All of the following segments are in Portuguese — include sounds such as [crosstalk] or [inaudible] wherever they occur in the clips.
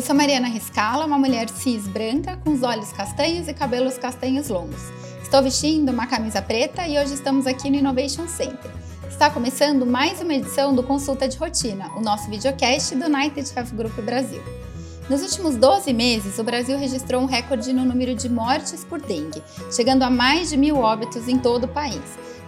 Eu sou Mariana Riscala, uma mulher cis branca com os olhos castanhos e cabelos castanhos longos. Estou vestindo uma camisa preta e hoje estamos aqui no Innovation Center. Está começando mais uma edição do Consulta de Rotina, o nosso videocast do United Health Group Brasil. Nos últimos 12 meses, o Brasil registrou um recorde no número de mortes por dengue, chegando a mais de mil óbitos em todo o país.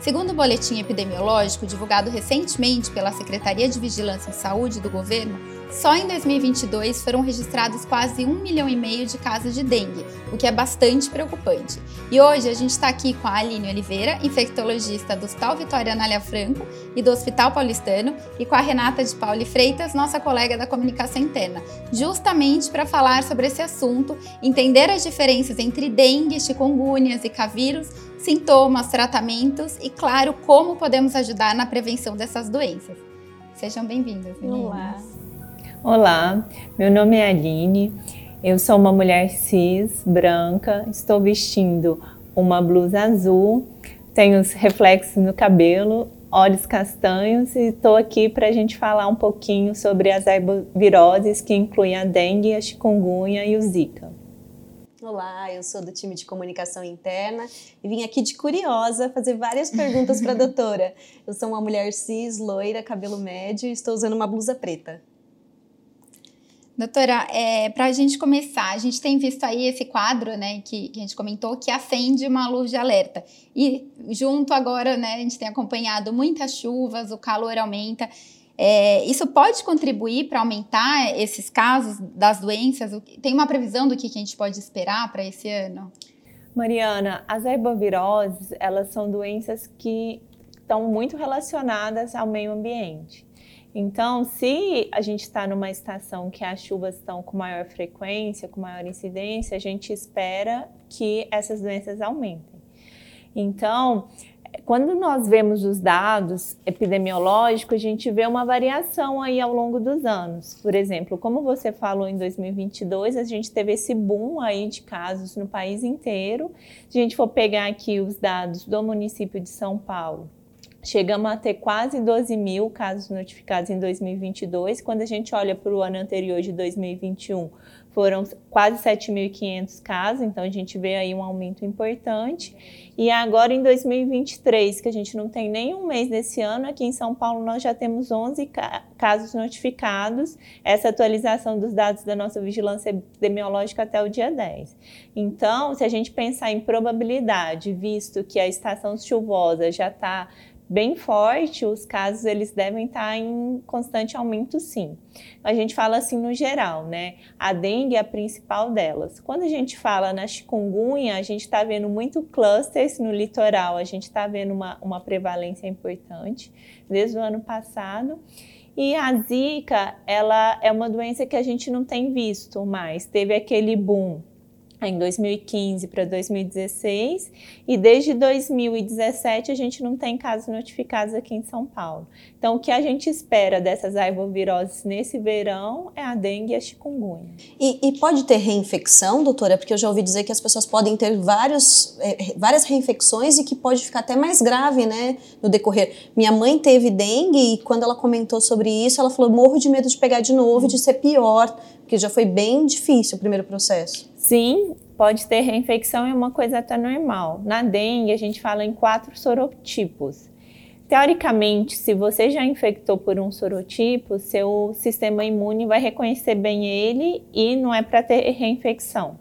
Segundo o boletim epidemiológico divulgado recentemente pela Secretaria de Vigilância em Saúde do governo, só em 2022 foram registrados quase um milhão e meio de casos de dengue, o que é bastante preocupante. E hoje a gente está aqui com a Aline Oliveira, infectologista do Hospital Vitória Anália Franco e do Hospital Paulistano, e com a Renata de Pauli Freitas, nossa colega da comunicação interna, justamente para falar sobre esse assunto, entender as diferenças entre dengue, chikungunya, zika vírus, sintomas, tratamentos e, claro, como podemos ajudar na prevenção dessas doenças. Sejam bem-vindas, meninas. Olá. Olá, meu nome é Aline, eu sou uma mulher cis, branca, estou vestindo uma blusa azul, tenho os reflexos no cabelo, olhos castanhos e estou aqui para a gente falar um pouquinho sobre as herboviroses que incluem a dengue, a chikungunya e o zika. Olá, eu sou do time de comunicação interna e vim aqui de curiosa fazer várias perguntas para a [laughs] doutora. Eu sou uma mulher cis, loira, cabelo médio e estou usando uma blusa preta. Doutora, é, para a gente começar, a gente tem visto aí esse quadro, né, que, que, a gente comentou, que acende uma luz de alerta. E junto agora, né, a gente tem acompanhado muitas chuvas, o calor aumenta. É, isso pode contribuir para aumentar esses casos das doenças? Tem uma previsão do que, que a gente pode esperar para esse ano? Mariana, as herboviroses, elas são doenças que estão muito relacionadas ao meio ambiente. Então, se a gente está numa estação que as chuvas estão com maior frequência, com maior incidência, a gente espera que essas doenças aumentem. Então, quando nós vemos os dados epidemiológicos, a gente vê uma variação aí ao longo dos anos. Por exemplo, como você falou em 2022, a gente teve esse boom aí de casos no país inteiro. Se a gente for pegar aqui os dados do município de São Paulo, Chegamos a ter quase 12 mil casos notificados em 2022. Quando a gente olha para o ano anterior de 2021, foram quase 7.500 casos, então a gente vê aí um aumento importante. E agora em 2023, que a gente não tem nenhum mês desse ano, aqui em São Paulo nós já temos 11 casos notificados, essa atualização dos dados da nossa vigilância epidemiológica até o dia 10. Então, se a gente pensar em probabilidade, visto que a estação chuvosa já está bem forte, os casos eles devem estar em constante aumento sim. A gente fala assim no geral, né? A dengue é a principal delas. Quando a gente fala na chikungunya, a gente está vendo muito clusters no litoral, a gente está vendo uma, uma prevalência importante desde o ano passado. E a zika, ela é uma doença que a gente não tem visto mais. Teve aquele boom em 2015 para 2016 e desde 2017 a gente não tem casos notificados aqui em São Paulo. Então, o que a gente espera dessas arboviroses nesse verão é a dengue e a chikungunya. E, e, pode ter reinfecção, doutora? Porque eu já ouvi dizer que as pessoas podem ter vários, é, várias reinfecções e que pode ficar até mais grave, né, no decorrer. Minha mãe teve dengue e quando ela comentou sobre isso, ela falou: morro de medo de pegar de novo de ser pior, porque já foi bem difícil o primeiro processo. Sim, pode ter reinfecção, é uma coisa até normal. Na dengue, a gente fala em quatro sorotipos. Teoricamente, se você já infectou por um sorotipo, seu sistema imune vai reconhecer bem ele e não é para ter reinfecção.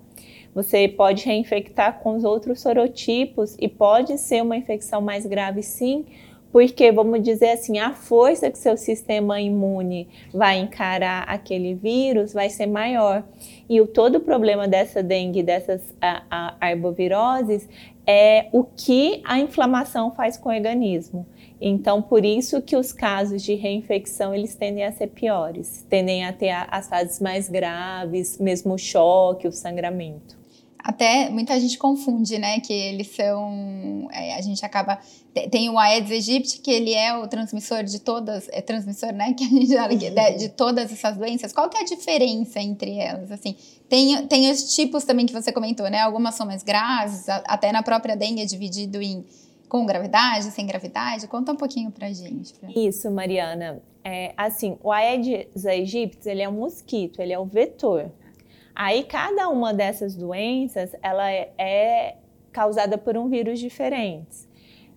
Você pode reinfectar com os outros sorotipos e pode ser uma infecção mais grave, sim, porque vamos dizer assim, a força que seu sistema imune vai encarar aquele vírus vai ser maior. E o todo o problema dessa dengue, dessas a, a arboviroses, é o que a inflamação faz com o organismo. Então, por isso que os casos de reinfecção eles tendem a ser piores, tendem a ter as fases mais graves, mesmo o choque, o sangramento até muita gente confunde, né? Que eles são. É, a gente acaba. Tem o Aedes aegypti, que ele é o transmissor de todas. É transmissor, né? [laughs] Que a gente fala de, de todas essas doenças. Qual que é a diferença entre elas? Assim, tem, tem os tipos também que você comentou, né? Algumas são mais graves, até na própria dengue é dividido em com gravidade, sem gravidade? Conta um pouquinho pra gente. Pra... Isso, Mariana. É, assim, o Aedes aegypti, ele é um mosquito, ele é o vetor. Aí cada uma dessas doenças ela é, é causada por um vírus diferente.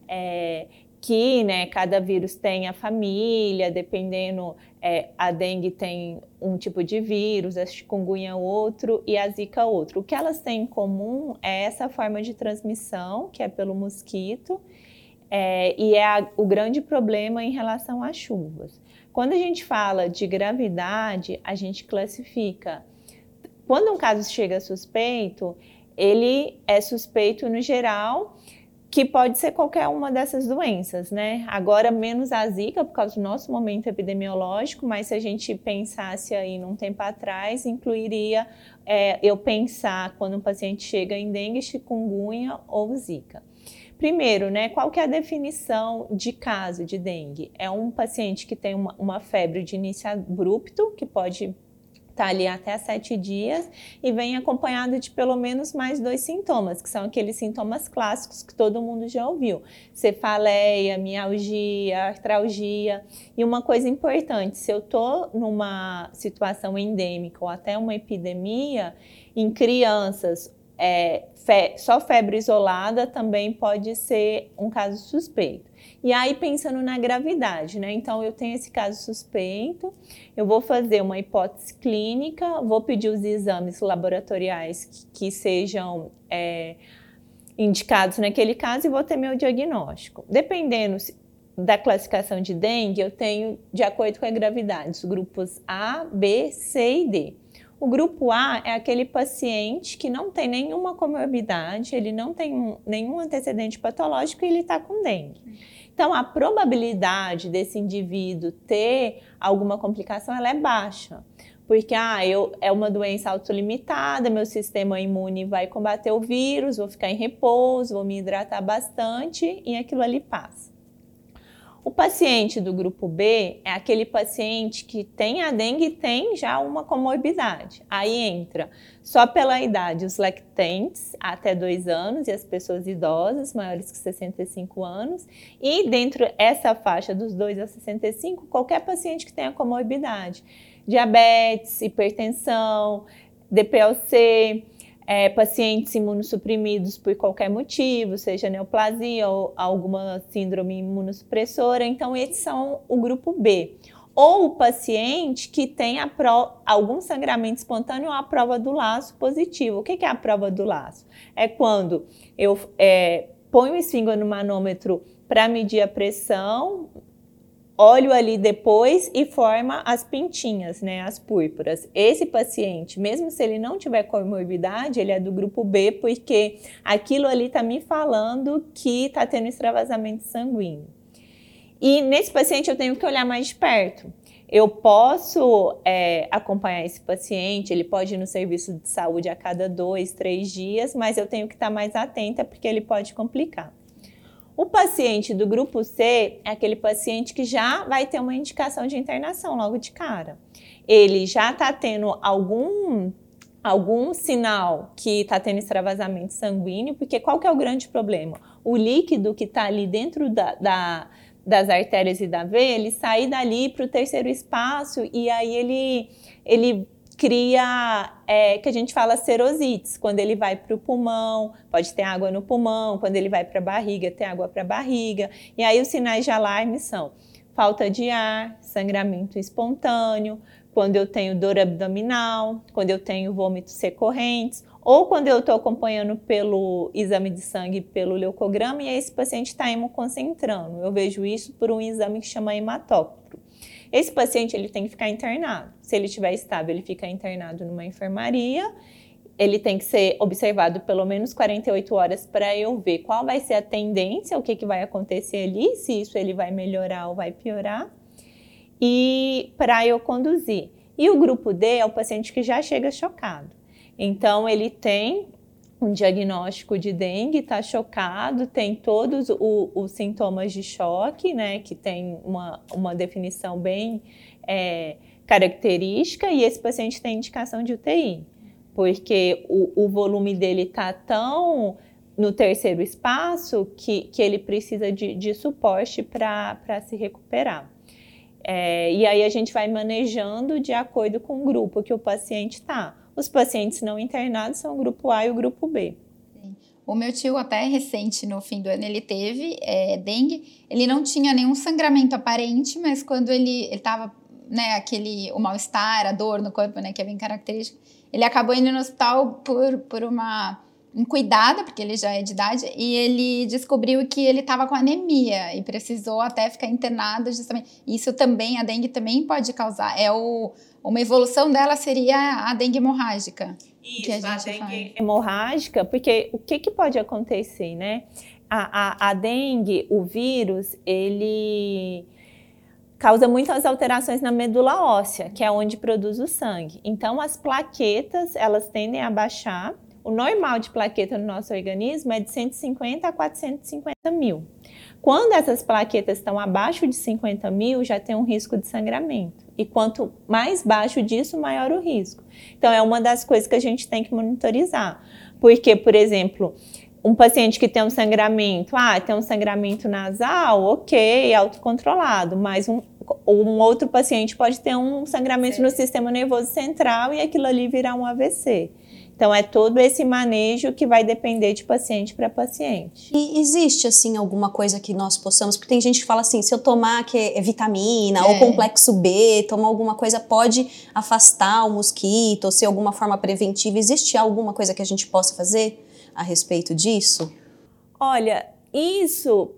É, que né, cada vírus tem a família, dependendo, é, a dengue tem um tipo de vírus, a chikungunya outro e a zika outro. O que elas têm em comum é essa forma de transmissão, que é pelo mosquito, é, e é a, o grande problema em relação às chuvas. Quando a gente fala de gravidade, a gente classifica. Quando um caso chega suspeito, ele é suspeito no geral que pode ser qualquer uma dessas doenças, né? Agora menos a zika por causa do nosso momento epidemiológico, mas se a gente pensasse aí num tempo atrás, incluiria é, eu pensar quando um paciente chega em dengue, chikungunya ou zika. Primeiro, né, qual que é a definição de caso de dengue? É um paciente que tem uma, uma febre de início abrupto, que pode está ali até sete dias e vem acompanhado de pelo menos mais dois sintomas, que são aqueles sintomas clássicos que todo mundo já ouviu: cefaleia, mialgia, artralgia. E uma coisa importante: se eu estou numa situação endêmica ou até uma epidemia, em crianças é, fe só febre isolada também pode ser um caso suspeito. E aí, pensando na gravidade, né? Então, eu tenho esse caso suspeito, eu vou fazer uma hipótese clínica, vou pedir os exames laboratoriais que, que sejam é, indicados naquele caso e vou ter meu diagnóstico. Dependendo da classificação de dengue, eu tenho, de acordo com a gravidade, os grupos A, B, C e D. O grupo A é aquele paciente que não tem nenhuma comorbidade, ele não tem nenhum antecedente patológico e ele está com dengue. Então, a probabilidade desse indivíduo ter alguma complicação ela é baixa. Porque ah, eu, é uma doença autolimitada, meu sistema imune vai combater o vírus, vou ficar em repouso, vou me hidratar bastante e aquilo ali passa. O paciente do grupo B é aquele paciente que tem a dengue e tem já uma comorbidade. Aí entra só pela idade os lactentes até 2 anos e as pessoas idosas maiores que 65 anos. E dentro dessa faixa dos 2 a 65, qualquer paciente que tenha comorbidade. Diabetes, hipertensão, DPLC, é, pacientes imunossuprimidos por qualquer motivo, seja neoplasia ou alguma síndrome imunossupressora. Então, esses são o grupo B. Ou o paciente que tem pro, algum sangramento espontâneo ou a prova do laço positivo. O que é a prova do laço? É quando eu é, ponho o manômetro para medir a pressão, olho ali depois e forma as pintinhas, né, as púrpuras. Esse paciente, mesmo se ele não tiver comorbidade, ele é do grupo B, porque aquilo ali está me falando que está tendo extravasamento sanguíneo. E nesse paciente eu tenho que olhar mais de perto. Eu posso é, acompanhar esse paciente, ele pode ir no serviço de saúde a cada dois, três dias, mas eu tenho que estar tá mais atenta porque ele pode complicar. O paciente do grupo C é aquele paciente que já vai ter uma indicação de internação logo de cara. Ele já está tendo algum algum sinal que está tendo extravasamento sanguíneo, porque qual que é o grande problema? O líquido que está ali dentro da, da, das artérias e da veia, ele sai dali para o terceiro espaço e aí ele, ele cria, é, que a gente fala serosites, quando ele vai para o pulmão, pode ter água no pulmão, quando ele vai para a barriga, tem água para a barriga. E aí os sinais de alarme são falta de ar, sangramento espontâneo, quando eu tenho dor abdominal, quando eu tenho vômitos recorrentes, ou quando eu estou acompanhando pelo exame de sangue, pelo leucograma, e esse paciente está hemoconcentrando. Eu vejo isso por um exame que chama hematócrito. Esse paciente ele tem que ficar internado. Se ele estiver estável, ele fica internado numa enfermaria. Ele tem que ser observado pelo menos 48 horas para eu ver qual vai ser a tendência, o que, que vai acontecer ali, se isso ele vai melhorar ou vai piorar, e para eu conduzir. E o grupo D é o paciente que já chega chocado. Então, ele tem um diagnóstico de dengue, está chocado, tem todos o, os sintomas de choque, né, que tem uma, uma definição bem é, característica, e esse paciente tem indicação de UTI, porque o, o volume dele está tão no terceiro espaço que, que ele precisa de, de suporte para se recuperar. É, e aí a gente vai manejando de acordo com o grupo que o paciente está. Os pacientes não internados são o grupo A e o grupo B. O meu tio, até recente, no fim do ano, ele teve é, dengue. Ele não tinha nenhum sangramento aparente, mas quando ele estava, né, aquele, o mal-estar, a dor no corpo, né, que é bem característico, ele acabou indo no hospital por, por uma cuidada, porque ele já é de idade, e ele descobriu que ele estava com anemia e precisou até ficar internado justamente. Isso também, a dengue também pode causar. É o, uma evolução dela seria a dengue hemorrágica. Isso, que a, gente a dengue faz. hemorrágica, porque o que, que pode acontecer, né? A, a, a dengue, o vírus, ele causa muitas alterações na medula óssea, que é onde produz o sangue. Então, as plaquetas, elas tendem a baixar. O normal de plaqueta no nosso organismo é de 150 a 450 mil. Quando essas plaquetas estão abaixo de 50 mil, já tem um risco de sangramento. E quanto mais baixo disso, maior o risco. Então, é uma das coisas que a gente tem que monitorizar. Porque, por exemplo, um paciente que tem um sangramento, ah, tem um sangramento nasal, ok, autocontrolado, mas um, um outro paciente pode ter um sangramento Sim. no sistema nervoso central e aquilo ali virar um AVC. Então, é todo esse manejo que vai depender de paciente para paciente. E existe, assim, alguma coisa que nós possamos? Porque tem gente que fala assim: se eu tomar que é vitamina é. ou complexo B, tomar alguma coisa, pode afastar o mosquito ou ser alguma forma preventiva. Existe alguma coisa que a gente possa fazer a respeito disso? Olha, isso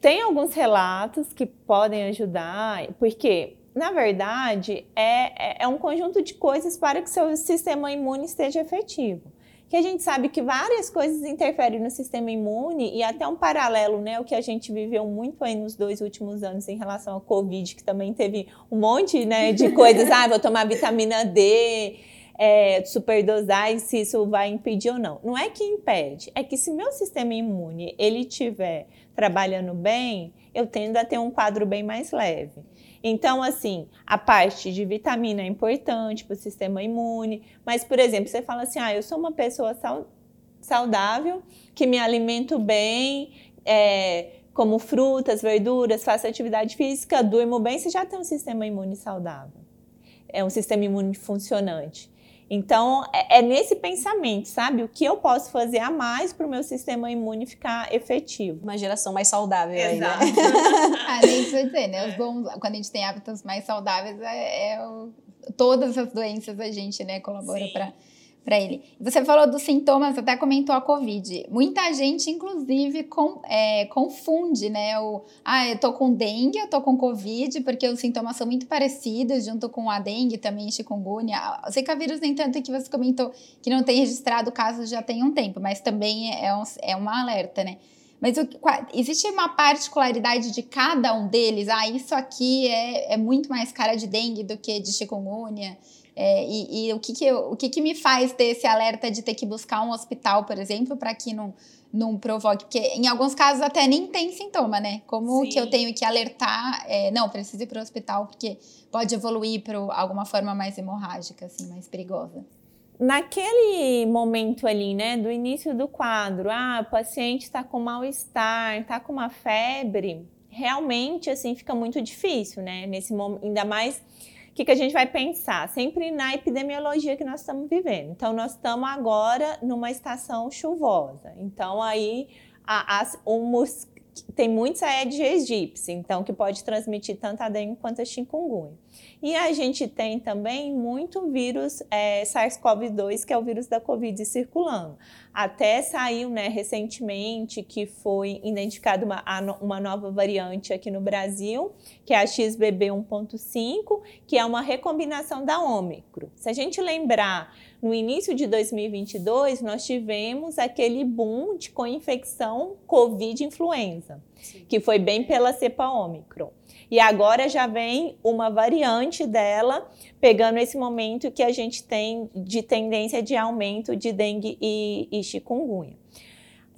tem alguns relatos que podem ajudar, porque na verdade, é, é, é um conjunto de coisas para que seu sistema imune esteja efetivo que a gente sabe que várias coisas interferem no sistema imune e até um paralelo, né, o que a gente viveu muito aí nos dois últimos anos em relação ao Covid, que também teve um monte, né, de [laughs] coisas, ah, vou tomar vitamina D, é, superdosar e se isso vai impedir ou não. Não é que impede, é que se meu sistema imune, ele estiver trabalhando bem, eu tendo a ter um quadro bem mais leve. Então, assim, a parte de vitamina é importante para o sistema imune, mas, por exemplo, você fala assim: ah, eu sou uma pessoa saudável, que me alimento bem, é, como frutas, verduras, faço atividade física, durmo bem, você já tem um sistema imune saudável. É um sistema imune funcionante. Então, é, é, nesse pensamento, sabe? O que eu posso fazer a mais para o meu sistema imune ficar efetivo. Uma geração mais saudável Exato. aí, né? [laughs] ah, nem precisa dizer, né? Os bons, quando a gente tem hábitos mais saudáveis, é, é o, todas as doenças a gente, né, colabora para para ele. Você falou dos sintomas, até comentou a Covid. Muita gente, inclusive, com, é, confunde, né? O, ah, eu tô com dengue, eu tô com Covid, porque os sintomas são muito parecidos, junto com a dengue, também chikungunya. O Zika vírus, nem tanto que você comentou que não tem registrado casos já tem um tempo, mas também é, um, é uma alerta, né? Mas o, existe uma particularidade de cada um deles? Ah, isso aqui é, é muito mais cara de dengue do que de chikungunya. É, e, e, o, que, que, eu, o que, que me faz ter esse alerta de ter que buscar um hospital, por exemplo, para que não, não provoque? Porque em alguns casos até nem tem sintoma, né? Como Sim. que eu tenho que alertar? É, não, preciso ir para o hospital porque pode evoluir para alguma forma mais hemorrágica, assim, mais perigosa. Naquele momento ali, né, do início do quadro, ah, o paciente está com mal-estar, está com uma febre, realmente, assim, fica muito difícil, né? Nesse momento, ainda mais que, que a gente vai pensar? Sempre na epidemiologia que nós estamos vivendo. Então, nós estamos agora numa estação chuvosa. Então, aí, a, o tem muitos Aedes aegypti, então, que pode transmitir tanto a dengue quanto a chikungunya. E a gente tem também muito vírus é, SARS-CoV-2, que é o vírus da Covid circulando. Até saiu né, recentemente que foi identificada uma, uma nova variante aqui no Brasil, que é a XBB 1.5, que é uma recombinação da Ômicron. Se a gente lembrar, no início de 2022, nós tivemos aquele boom de co-infecção Covid-influenza, que foi bem pela cepa Ômicron. E agora já vem uma variante dela, pegando esse momento que a gente tem de tendência de aumento de dengue e, e chikungunya.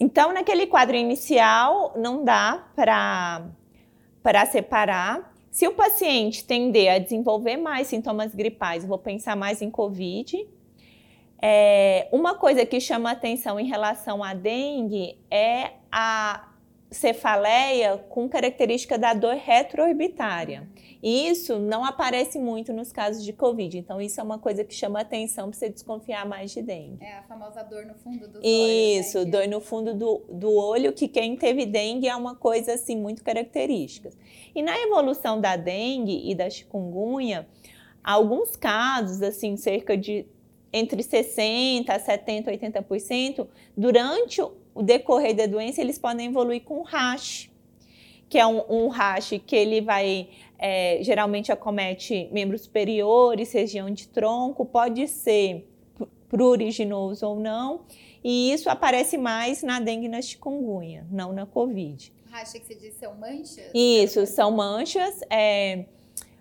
Então, naquele quadro inicial, não dá para separar. Se o paciente tender a desenvolver mais sintomas gripais, vou pensar mais em COVID. É, uma coisa que chama atenção em relação à dengue é a cefaleia com característica da dor retroorbitária. E isso não aparece muito nos casos de Covid. Então, isso é uma coisa que chama atenção para você desconfiar mais de dengue. É a famosa dor no fundo do olho. Isso, né? dor no fundo do, do olho, que quem teve dengue é uma coisa assim muito característica. E na evolução da dengue e da chikungunya, alguns casos, assim, cerca de entre 60%, 70%, 80%, durante o decorrer da doença, eles podem evoluir com rash, que é um, um rash que ele vai, é, geralmente acomete membros superiores, região de tronco, pode ser pruriginoso ou não, e isso aparece mais na dengue na chikungunya, não na covid. Rash que você disse são manchas? Isso, são manchas, é,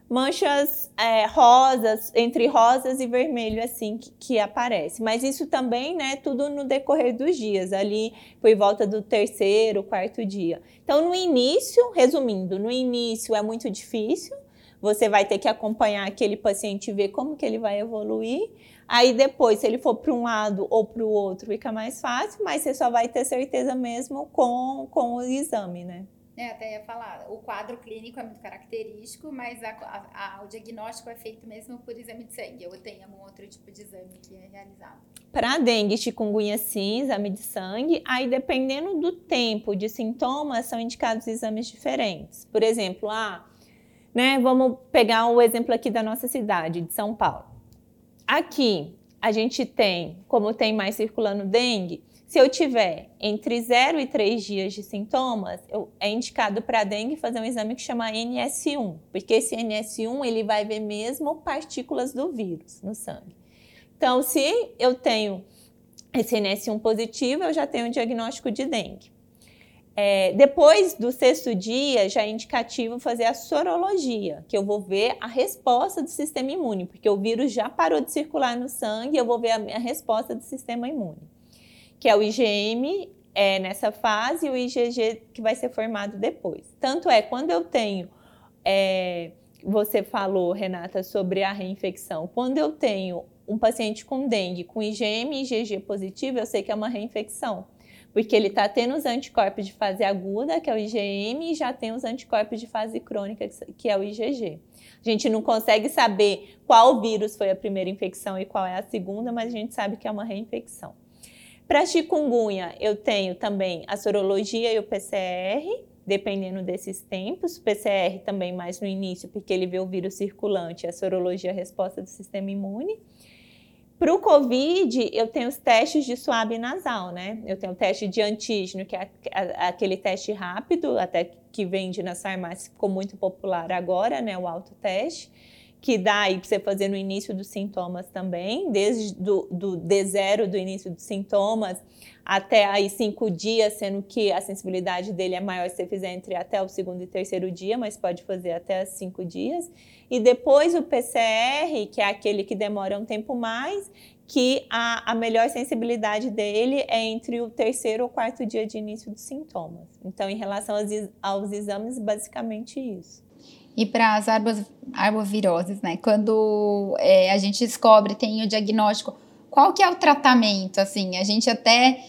manchas é, rosas, entre rosas e vermelho, assim, que, que, aparece. Mas isso também, né, tudo no decorrer dos dias, ali por volta do terceiro, quarto dia. Então, no início, resumindo, no início é muito difícil, você vai ter que acompanhar aquele paciente e ver como que ele vai evoluir. Aí depois, se ele for para um lado ou para o outro, fica mais fácil, mas você só vai ter certeza mesmo com, com o exame, né? É, até ia falar, o quadro clínico é muito característico, mas a, a, a, o diagnóstico é feito mesmo por exame de sangue, ou tem algum outro tipo de exame que é realizado? Para dengue, chikungunya sim, exame de sangue, aí dependendo do tempo de sintomas, são indicados exames diferentes. Por exemplo, ah, né, vamos pegar o exemplo aqui da nossa cidade, de São Paulo. Aqui, a gente tem, como tem mais circulando dengue, se eu tiver entre 0 e 3 dias de sintomas, eu, é indicado para dengue fazer um exame que chama NS1, porque esse NS1 ele vai ver mesmo partículas do vírus no sangue. Então, se eu tenho esse NS1 positivo, eu já tenho um diagnóstico de dengue. É, depois do sexto dia, já é indicativo fazer a sorologia, que eu vou ver a resposta do sistema imune, porque o vírus já parou de circular no sangue, eu vou ver a, a resposta do sistema imune que é o IgM é, nessa fase e o IgG que vai ser formado depois. Tanto é, quando eu tenho, é, você falou, Renata, sobre a reinfecção, quando eu tenho um paciente com dengue com IgM e IgG positivo, eu sei que é uma reinfecção. Porque ele está tendo os anticorpos de fase aguda, que é o IgM, e já tem os anticorpos de fase crônica, que é o IgG. A gente não consegue saber qual vírus foi a primeira infecção e qual é a segunda, mas a gente sabe que é uma reinfecção. Para chikungunya, eu tenho também a sorologia e o PCR, dependendo desses tempos. O PCR também mais no início, porque ele vê o vírus circulante, a sorologia a resposta do sistema imune. Para o Covid, eu tenho os testes de suave nasal, né? Eu tenho o teste de antígeno, que é aquele teste rápido, até que vende nas farmácias, ficou muito popular agora, né? O autoteste que dá aí para você fazer no início dos sintomas também, desde do, do D0 do início dos sintomas até aí cinco dias, sendo que a sensibilidade dele é maior se você fizer entre até o segundo e terceiro dia, mas pode fazer até cinco dias. E depois o PCR, que é aquele que demora um tempo mais, que a, a melhor sensibilidade dele é entre o terceiro ou quarto dia de início dos sintomas. Então, em relação aos, aos exames, basicamente isso e para as arboviroses, né? Quando é, a gente descobre, tem o diagnóstico, qual que é o tratamento? Assim, a gente até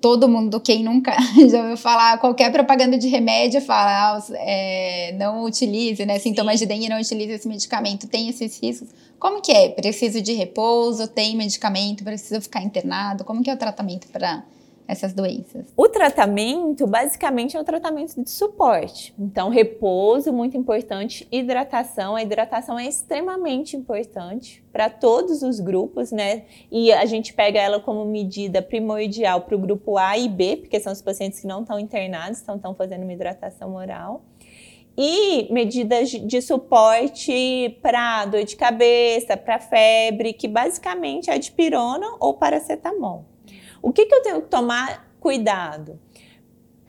todo mundo, quem nunca [laughs] já ouviu falar, qualquer propaganda de remédio fala, ah, é, não utilize, né? Sintomas de dengue, não utilize esse medicamento, tem esses riscos. Como que é? Preciso de repouso? Tem medicamento? Preciso ficar internado? Como que é o tratamento para essas doenças? O tratamento, basicamente, é um tratamento de suporte. Então, repouso, muito importante, hidratação. A hidratação é extremamente importante para todos os grupos, né? E a gente pega ela como medida primordial para o grupo A e B, porque são os pacientes que não estão internados, então estão fazendo uma hidratação oral e medidas de suporte para dor de cabeça, para febre, que basicamente é dipirona ou paracetamol. O que, que eu tenho que tomar cuidado?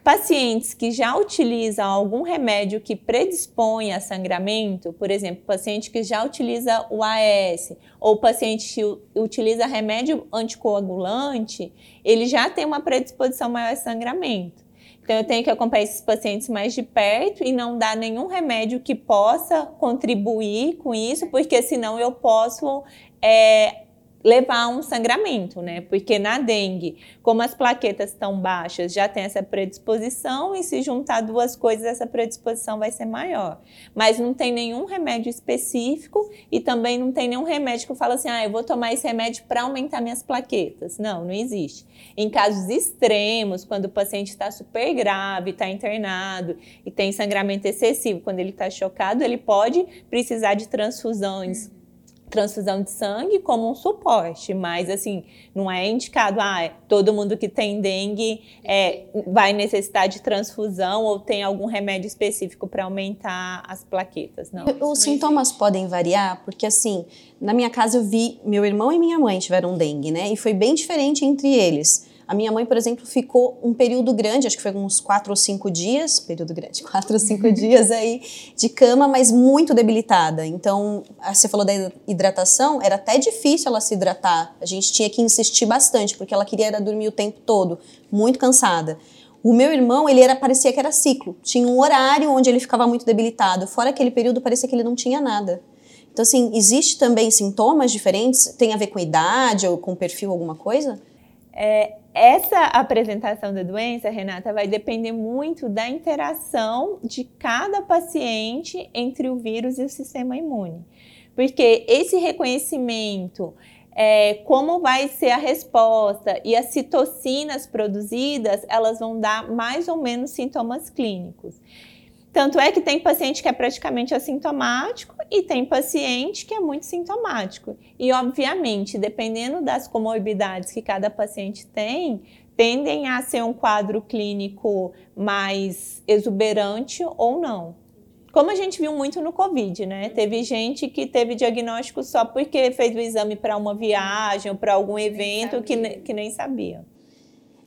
Pacientes que já utilizam algum remédio que predispõe a sangramento, por exemplo, paciente que já utiliza o AS ou paciente que utiliza remédio anticoagulante, ele já tem uma predisposição maior a sangramento. Então, eu tenho que acompanhar esses pacientes mais de perto e não dar nenhum remédio que possa contribuir com isso, porque senão eu posso é, levar a um sangramento, né? Porque na dengue, como as plaquetas estão baixas, já tem essa predisposição e se juntar duas coisas, essa predisposição vai ser maior. Mas não tem nenhum remédio específico e também não tem nenhum remédio que fala assim, ah, eu vou tomar esse remédio para aumentar minhas plaquetas. Não, não existe. Em casos extremos, quando o paciente está super grave, está internado e tem sangramento excessivo, quando ele está chocado, ele pode precisar de transfusões transfusão de sangue como um suporte, mas assim, não é indicado, ah, todo mundo que tem dengue é, vai necessitar de transfusão ou tem algum remédio específico para aumentar as plaquetas, não. Os sintomas podem variar, porque assim, na minha casa eu vi, meu irmão e minha mãe tiveram dengue, né, e foi bem diferente entre eles. A minha mãe, por exemplo, ficou um período grande, acho que foi uns quatro ou cinco dias, período grande, [laughs] quatro ou cinco dias aí de cama, mas muito debilitada. Então, você falou da hidratação, era até difícil ela se hidratar. A gente tinha que insistir bastante, porque ela queria era dormir o tempo todo, muito cansada. O meu irmão, ele era parecia que era ciclo. Tinha um horário onde ele ficava muito debilitado. Fora aquele período, parecia que ele não tinha nada. Então, assim, existe também sintomas diferentes? Tem a ver com idade ou com perfil, alguma coisa? É, essa apresentação da doença, Renata, vai depender muito da interação de cada paciente entre o vírus e o sistema imune. Porque esse reconhecimento, é, como vai ser a resposta e as citocinas produzidas, elas vão dar mais ou menos sintomas clínicos. Tanto é que tem paciente que é praticamente assintomático e tem paciente que é muito sintomático. E, obviamente, dependendo das comorbidades que cada paciente tem, tendem a ser um quadro clínico mais exuberante ou não. Como a gente viu muito no Covid, né? Teve gente que teve diagnóstico só porque fez o exame para uma viagem ou para algum evento que, que nem sabia.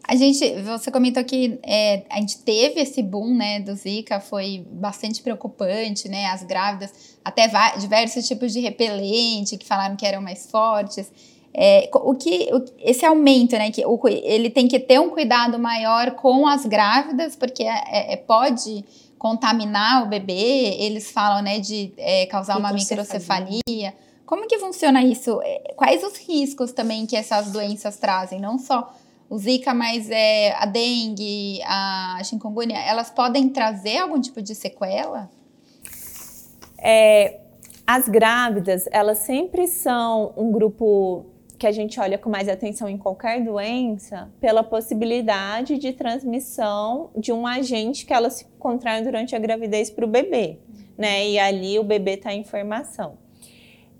A gente, você comentou que é, a gente teve esse boom, né, do Zika, foi bastante preocupante, né, as grávidas, até diversos tipos de repelente que falaram que eram mais fortes. É, o que o, esse aumento, né, que o, ele tem que ter um cuidado maior com as grávidas, porque é, é, é pode contaminar o bebê. Eles falam, né, de é, causar uma microcefalia. Como que funciona isso? É, quais os riscos também que essas doenças trazem? Não só o Zika, mas é, a dengue, a chikungunya, elas podem trazer algum tipo de sequela? É, as grávidas, elas sempre são um grupo que a gente olha com mais atenção em qualquer doença pela possibilidade de transmissão de um agente que elas contraem durante a gravidez para o bebê, né? E ali o bebê está em formação.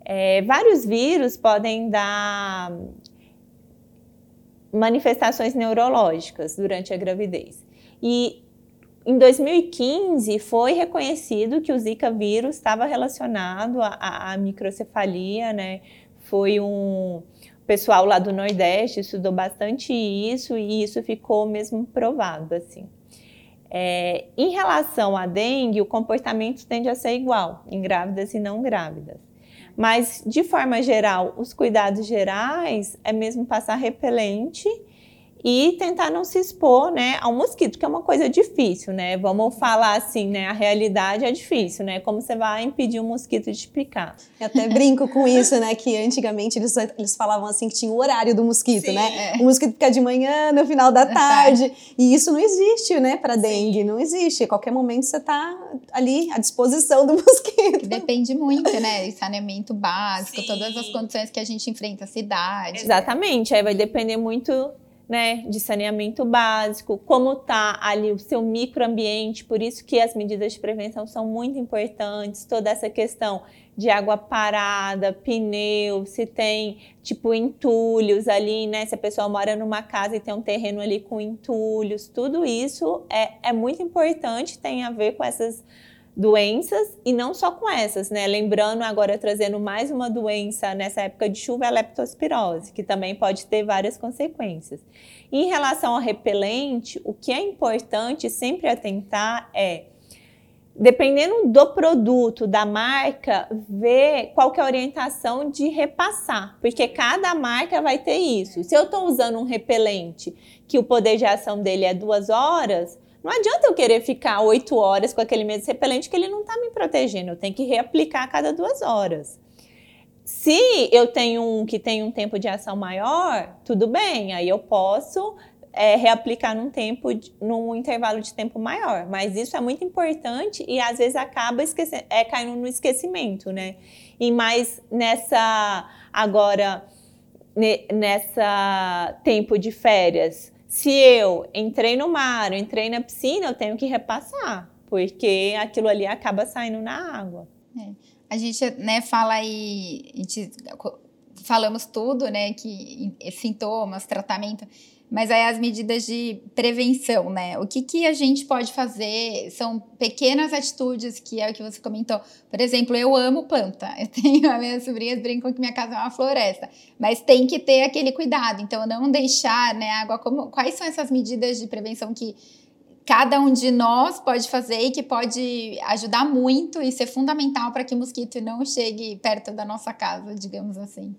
É, vários vírus podem dar manifestações neurológicas durante a gravidez. E em 2015 foi reconhecido que o Zika vírus estava relacionado à, à microcefalia, né? Foi um pessoal lá do Nordeste estudou bastante isso e isso ficou mesmo provado assim. É, em relação à dengue, o comportamento tende a ser igual em grávidas e não grávidas. Mas, de forma geral, os cuidados gerais é mesmo passar repelente e tentar não se expor, né, ao mosquito, que é uma coisa difícil, né? Vamos falar assim, né? A realidade é difícil, né? Como você vai impedir um mosquito de picar? Eu até brinco com isso, né? Que antigamente eles, eles falavam assim que tinha o horário do mosquito, Sim, né? É. O mosquito fica de manhã, no final da tarde. E isso não existe, né, para dengue, não existe. A qualquer momento você tá ali à disposição do [laughs] mosquito. Depende muito, né? Saneamento básico, Sim. todas as condições que a gente enfrenta, a cidade. Exatamente. Aí vai depender muito né, de saneamento básico, como está ali o seu microambiente, por isso que as medidas de prevenção são muito importantes, toda essa questão de água parada, pneu, se tem tipo entulhos ali, né? Se a pessoa mora numa casa e tem um terreno ali com entulhos, tudo isso é, é muito importante, tem a ver com essas doenças e não só com essas, né? Lembrando agora trazendo mais uma doença nessa época de chuva, é a leptospirose, que também pode ter várias consequências. Em relação ao repelente, o que é importante sempre atentar é dependendo do produto, da marca, ver qual que é a orientação de repassar, porque cada marca vai ter isso. Se eu estou usando um repelente que o poder de ação dele é duas horas, não adianta eu querer ficar oito horas com aquele mesmo repelente que ele não está me protegendo. Eu tenho que reaplicar a cada duas horas. Se eu tenho um que tem um tempo de ação maior, tudo bem, aí eu posso é, reaplicar num tempo, num intervalo de tempo maior. Mas isso é muito importante e às vezes acaba esquecendo, é, caindo no esquecimento, né? E mais nessa agora nessa tempo de férias, se eu entrei no mar, eu entrei na piscina, eu tenho que repassar, porque aquilo ali acaba saindo na água. É. A gente né, fala aí, a gente, falamos tudo, né, que sintomas, tratamento, mas aí as medidas de prevenção, né? O que, que a gente pode fazer? São pequenas atitudes que é o que você comentou. Por exemplo, eu amo planta. [laughs] Eu tenho, as minhas sobrinhas brincam que minha casa é uma floresta. Mas tem que ter aquele cuidado. Então, não deixar né, água como. Quais são essas medidas de prevenção que cada um de nós pode fazer e que pode ajudar muito e ser fundamental para que mosquito não chegue perto da nossa casa, digamos assim?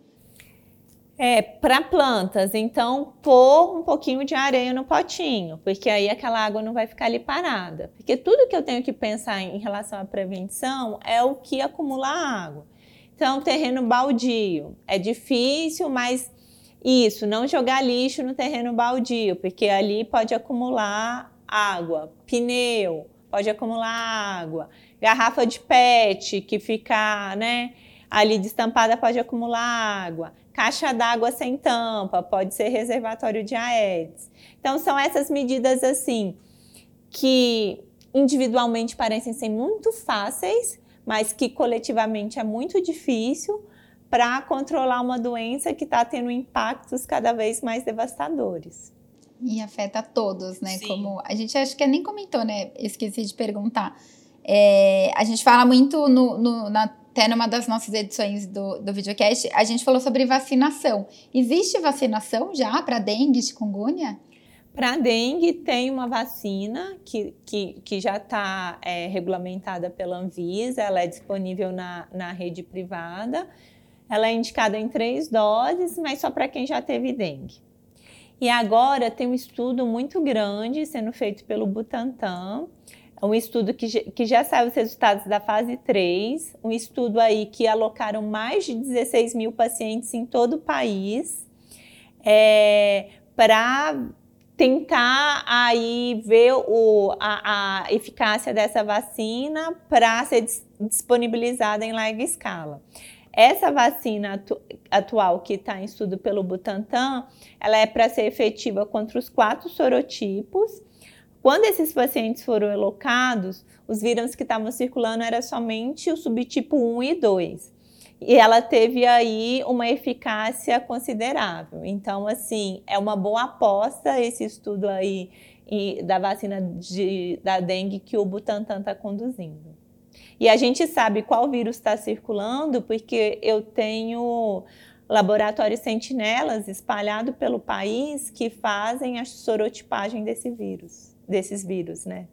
É, para plantas, então pôr um pouquinho de areia no potinho, porque aí aquela água não vai ficar ali parada. Porque tudo que eu tenho que pensar em relação à prevenção é o que acumula água. Então, terreno baldio é difícil, mas isso, não jogar lixo no terreno baldio, porque ali pode acumular água. Pneu pode acumular água. Garrafa de PET que fica, né, ali destampada pode acumular água Caixa d'água sem tampa, pode ser reservatório de Aedes. Então, são essas medidas assim que individualmente parecem ser muito fáceis, mas que coletivamente é muito difícil para controlar uma doença que está tendo impactos cada vez mais devastadores. E afeta todos, né? Sim. Como a gente acho que nem comentou, né? Esqueci de perguntar. É, a gente fala muito no, no, na até numa das nossas edições do, do videocast, a gente falou sobre vacinação. Existe vacinação já para dengue chikungunya? Para dengue tem uma vacina que, que, que já está é, regulamentada pela Anvisa, ela é disponível na, na rede privada. Ela é indicada em três doses, mas só para quem já teve dengue. E agora tem um estudo muito grande sendo feito pelo Butantan, um estudo que, que já saiu os resultados da fase 3, um estudo aí que alocaram mais de 16 mil pacientes em todo o país é, para tentar aí ver o, a, a eficácia dessa vacina para ser disponibilizada em larga escala. Essa vacina atu atual que está em estudo pelo Butantan, ela é para ser efetiva contra os quatro sorotipos quando esses pacientes foram alocados, os vírus que estavam circulando era somente o subtipo 1 e 2. E ela teve aí uma eficácia considerável. Então, assim, é uma boa aposta esse estudo aí da vacina de, da dengue que o Butantan está conduzindo. E a gente sabe qual vírus está circulando porque eu tenho laboratórios sentinelas espalhados pelo país que fazem a sorotipagem desse vírus desses vírus, né?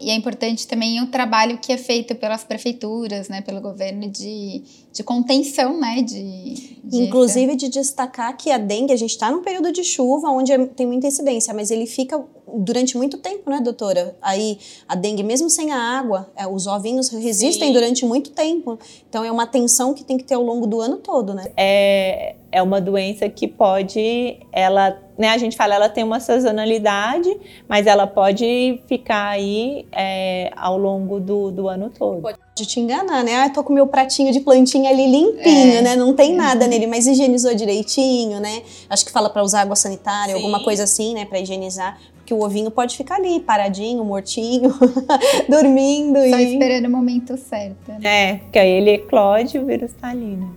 E é importante também o trabalho que é feito pelas prefeituras, né, pelo governo de, de contenção, né, de, de inclusive de destacar que a dengue a gente está num período de chuva onde é, tem muita incidência, mas ele fica durante muito tempo, né, doutora? Aí a dengue mesmo sem a água, é, os ovinhos resistem Sim. durante muito tempo, então é uma atenção que tem que ter ao longo do ano todo, né? É é uma doença que pode, ela, né, a gente fala, ela tem uma sazonalidade, mas ela pode ficar aí é, ao longo do, do ano todo. Pode te enganar, né? Ah, tô com meu pratinho de plantinha ali limpinho, é. né? Não tem uhum. nada nele, mas higienizou direitinho, né? Acho que fala para usar água sanitária, Sim. alguma coisa assim, né, para higienizar que o ovinho pode ficar ali, paradinho, mortinho, [laughs] dormindo. Só e... esperando o momento certo. Né? É, que aí ele eclode e o vírus tá ali, né?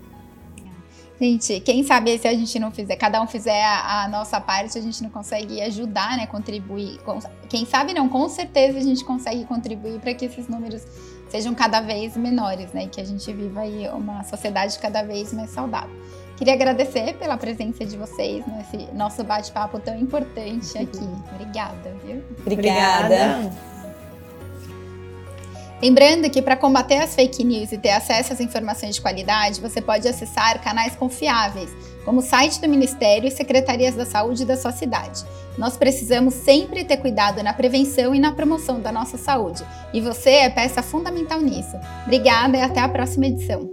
Gente, quem sabe se a gente não fizer, cada um fizer a, a, nossa parte, a gente não consegue ajudar, né? Contribuir. Quem sabe não, com certeza a gente consegue contribuir para que esses números sejam cada vez menores, né? E que a gente viva aí uma sociedade cada vez mais saudável. Queria agradecer pela presença de vocês nesse nosso bate-papo tão importante aqui. Obrigada, viu? Obrigada. Obrigada. Lembrando que para combater as fake news e ter acesso às informações de qualidade, você pode acessar canais confiáveis, como o site do Ministério e secretarias da saúde da sua cidade. Nós precisamos sempre ter cuidado na prevenção e na promoção da nossa saúde, e você é peça fundamental nisso. Obrigada e até a próxima edição.